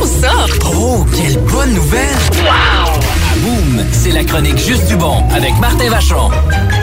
bon, ça! Oh, quelle bonne nouvelle! Wow! À Boom, c'est la chronique Juste du bon avec Martin Vachon.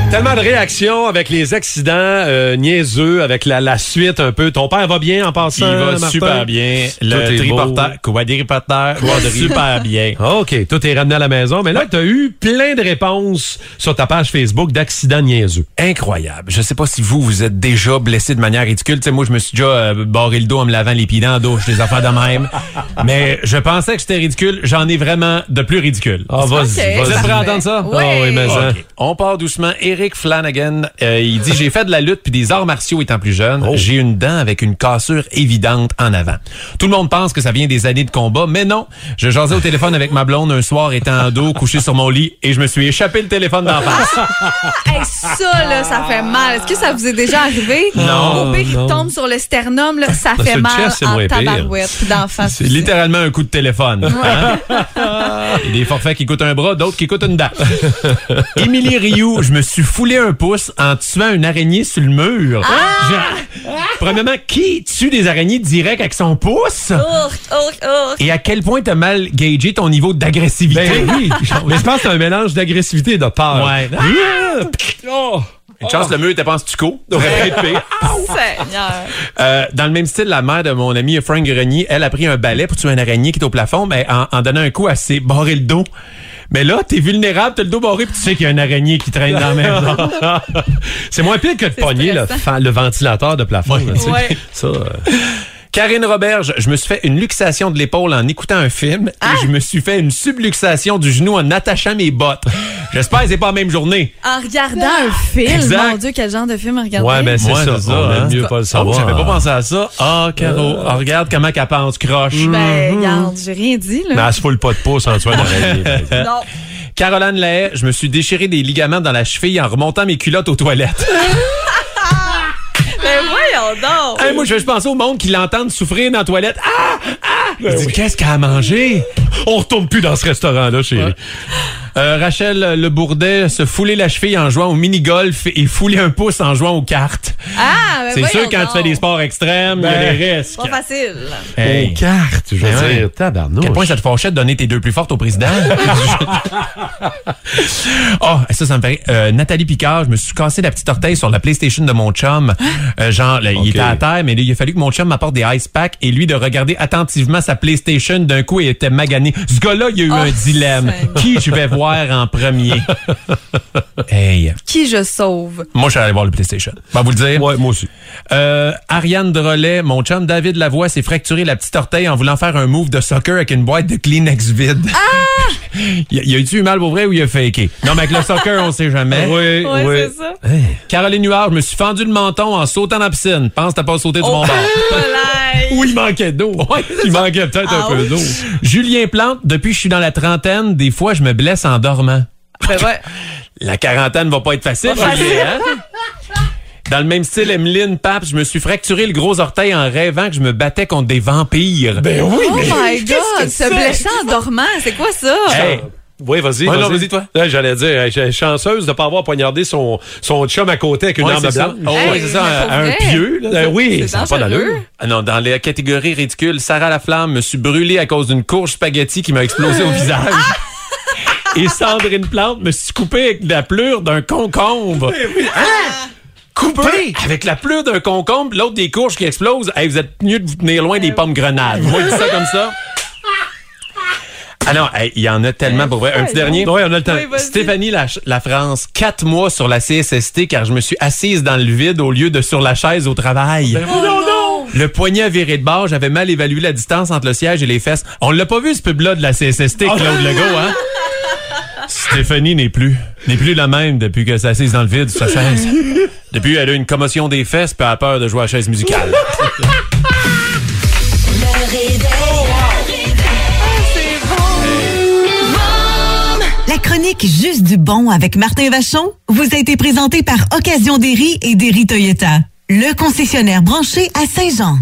Tellement de réactions avec les accidents euh, niaiseux, avec la, la suite un peu. Ton père va bien en passant, Il va Martin? super bien. Tout est Le triporteur, quadriporteur va super bien. OK, tout est ramené à la maison. Mais là, tu as eu plein de réponses sur ta page Facebook d'accidents niaiseux. Incroyable. Je sais pas si vous, vous êtes déjà blessé de manière ridicule. Tu sais, moi, je me suis déjà euh, barré le dos en me lavant les pieds dans la douche, des affaires de même. Mais je pensais que c'était ridicule. J'en ai vraiment de plus ridicule. Ah, vas-y. Vous êtes prêts à entendre ça? Ouais. Ah oui, mais ça. OK. On part doucement. Eric Flanagan, euh, il dit j'ai fait de la lutte puis des arts martiaux étant plus jeune. Oh. J'ai une dent avec une cassure évidente en avant. Tout le monde pense que ça vient des années de combat, mais non. Je jasais au téléphone avec ma blonde un soir étant en dos, couché sur mon lit et je me suis échappé le téléphone d'en face. Hey, ça, là, ça fait mal. Est-ce que ça vous est déjà arrivé? Non, Au pire, non. tombe sur le sternum, là, ça fait mal en tabarouette. d'en face C'est littéralement un coup de téléphone. hein? Il y a des forfaits qui coûtent un bras, d'autres qui coûtent une dent. Émilie Rioux, je me suis foulé un pouce en tuant une araignée sur le mur. Je- Premièrement, qui tue des araignées direct avec son pouce? Ourk, ourk, ourk. Et à quel point t'as mal gagé ton niveau d'agressivité? Ben oui. Mais je pense que c'est un mélange d'agressivité et de peur. Ouais. Ah! Oh! Une chance, le mur était pas en stucco. Euh, dans le même style, la mère de mon ami Frank Grenier, elle a pris un balai pour tuer une araignée qui est au plafond, mais en, en donnant un coup, elle s'est barré le dos. Mais là, t'es vulnérable, t'as le dos barré, puis tu sais qu'il y a une araignée qui traîne dans la maison. c'est moins pire que de pogner le, le ventilateur de plafond. là, tu sais. Ouais. Ça, euh, Karine Roberge, je me suis fait une luxation de l'épaule en écoutant un film Ah! et je me suis fait une subluxation du genou en attachant mes bottes. J'espère que c'est pas la même journée. En regardant un film, Exact. mon Dieu, quel genre de film regarder? Ouais, ben c'est Ouais, ça. c'est ça, hein? mieux pas le Oh, savoir. J'avais pas pensé à ça. Ah, Caro, ah, regarde comment qu'elle pense, croche. Ben, regarde, j'ai rien dit, Mais là. elle se fout le pas de pouce en tuant par exemple. Non. Caroline Lahaye, je me suis déchiré des ligaments dans la cheville en remontant mes culottes aux toilettes. Ben, voyons donc. Hey, moi, je, je pensais au monde qui l'entendent souffrir dans la toilette. Ah! Ah! Dis, qu'est-ce qu'elle a mangé? On retourne plus dans ce restaurant-là, chérie. Euh, Rachel Le Bourdet se fouler la cheville en jouant au mini-golf et fouler un pouce en jouant aux cartes. Ah, ben, C'est sûr, quand tu fais des sports extrêmes, il y a Ben, des risques. Pas facile. Hey. Aux cartes, je veux Ben ouais. dire. Tabarnouche. quel point ça te fâchait de donner tes deux plus fortes au président? oh, ça, ça me fait. Euh, Nathalie Picard, je me suis cassé la petite orteille sur la PlayStation de mon chum. Euh, genre, là, il était à terre, mais là, il a fallu que mon chum m'apporte des ice packs et lui de regarder attentivement sa PlayStation. D'un coup, il était magané. Ce gars-là, il a eu Oh, un dilemme. Qui je vais voir? En premier? hey. Qui je sauve? Moi, je suis allé voir le PlayStation. Va vous le dire. Ouais, moi aussi. Euh, Ariane Drolet, mon chum David Lavoie s'est fracturé la petite orteil en voulant faire un move de soccer avec une boîte de Kleenex vide. Ah! il, il a eu mal pour vrai ou il a faké? Non, mais avec le soccer, on sait jamais. Oui, Ouais, oui. c'est ça. Caroline Huard, je me suis fendu le menton en sautant dans la piscine. Pense que t'as pas sauté du bon bord. Ou il manquait d'eau. il manquait peut-être un Ah peu d'eau. Julien Plante, depuis que je suis dans la trentaine, des fois, je me blesse en dormant. Ben, ouais. La quarantaine va pas être facile, Pas Julien, hein? Dans le même style, Emeline Pape, je me suis fracturé le gros orteil en rêvant que je me battais contre des vampires. Ben oui, Oh my God, se c'est? blesser en dormant, c'est quoi ça? Hey, Oui, vas-y. Ouais, non, vas-y, toi. Ouais, J'allais dire, elle est chanceuse de ne pas avoir poignardé son, son chum à côté avec une Ouais, arme blanche. Oh, Hey, ouais, c'est ça, mais un, pieu. là. Euh, oui, C'est ça n'a pas d'allure. Ah non, dans la catégorie ridicule, Sarah Laflamme me suis brûlé à cause d'une courge spaghetti qui m'a explosé au visage. Et Sandrine Plante me suis coupé avec la pleure d'un concombre. Hein? Coupé avec la pleure d'un concombre, l'autre des courges qui explosent. Hey, vous êtes mieux de vous tenir loin des pommes grenades. Je dis ça comme ça. Ah non, hey, il y en a tellement pour vrai. Un petit dernier. Oui, on a le temps. Oui. Stéphanie la, la France, quatre mois sur la CSST car je me suis assise dans le vide au lieu de sur la chaise au travail. Oh non! Le poignet a viré de bord, j'avais mal évalué la distance entre le siège et les fesses. On l'a pas vu ce pub-là de la CSST, Claude Legault, hein? Stéphanie n'est plus, n'est plus la même depuis qu'elle s'est assise dans le vide sur sa chaise. Depuis, elle a eu une commotion des fesses puis elle a peur de jouer à la chaise musicale. La chronique Juste du bon avec Martin Vachon vous a été présentée par Occasion Derry et Derry Toyota, le concessionnaire branché à Saint-Jean.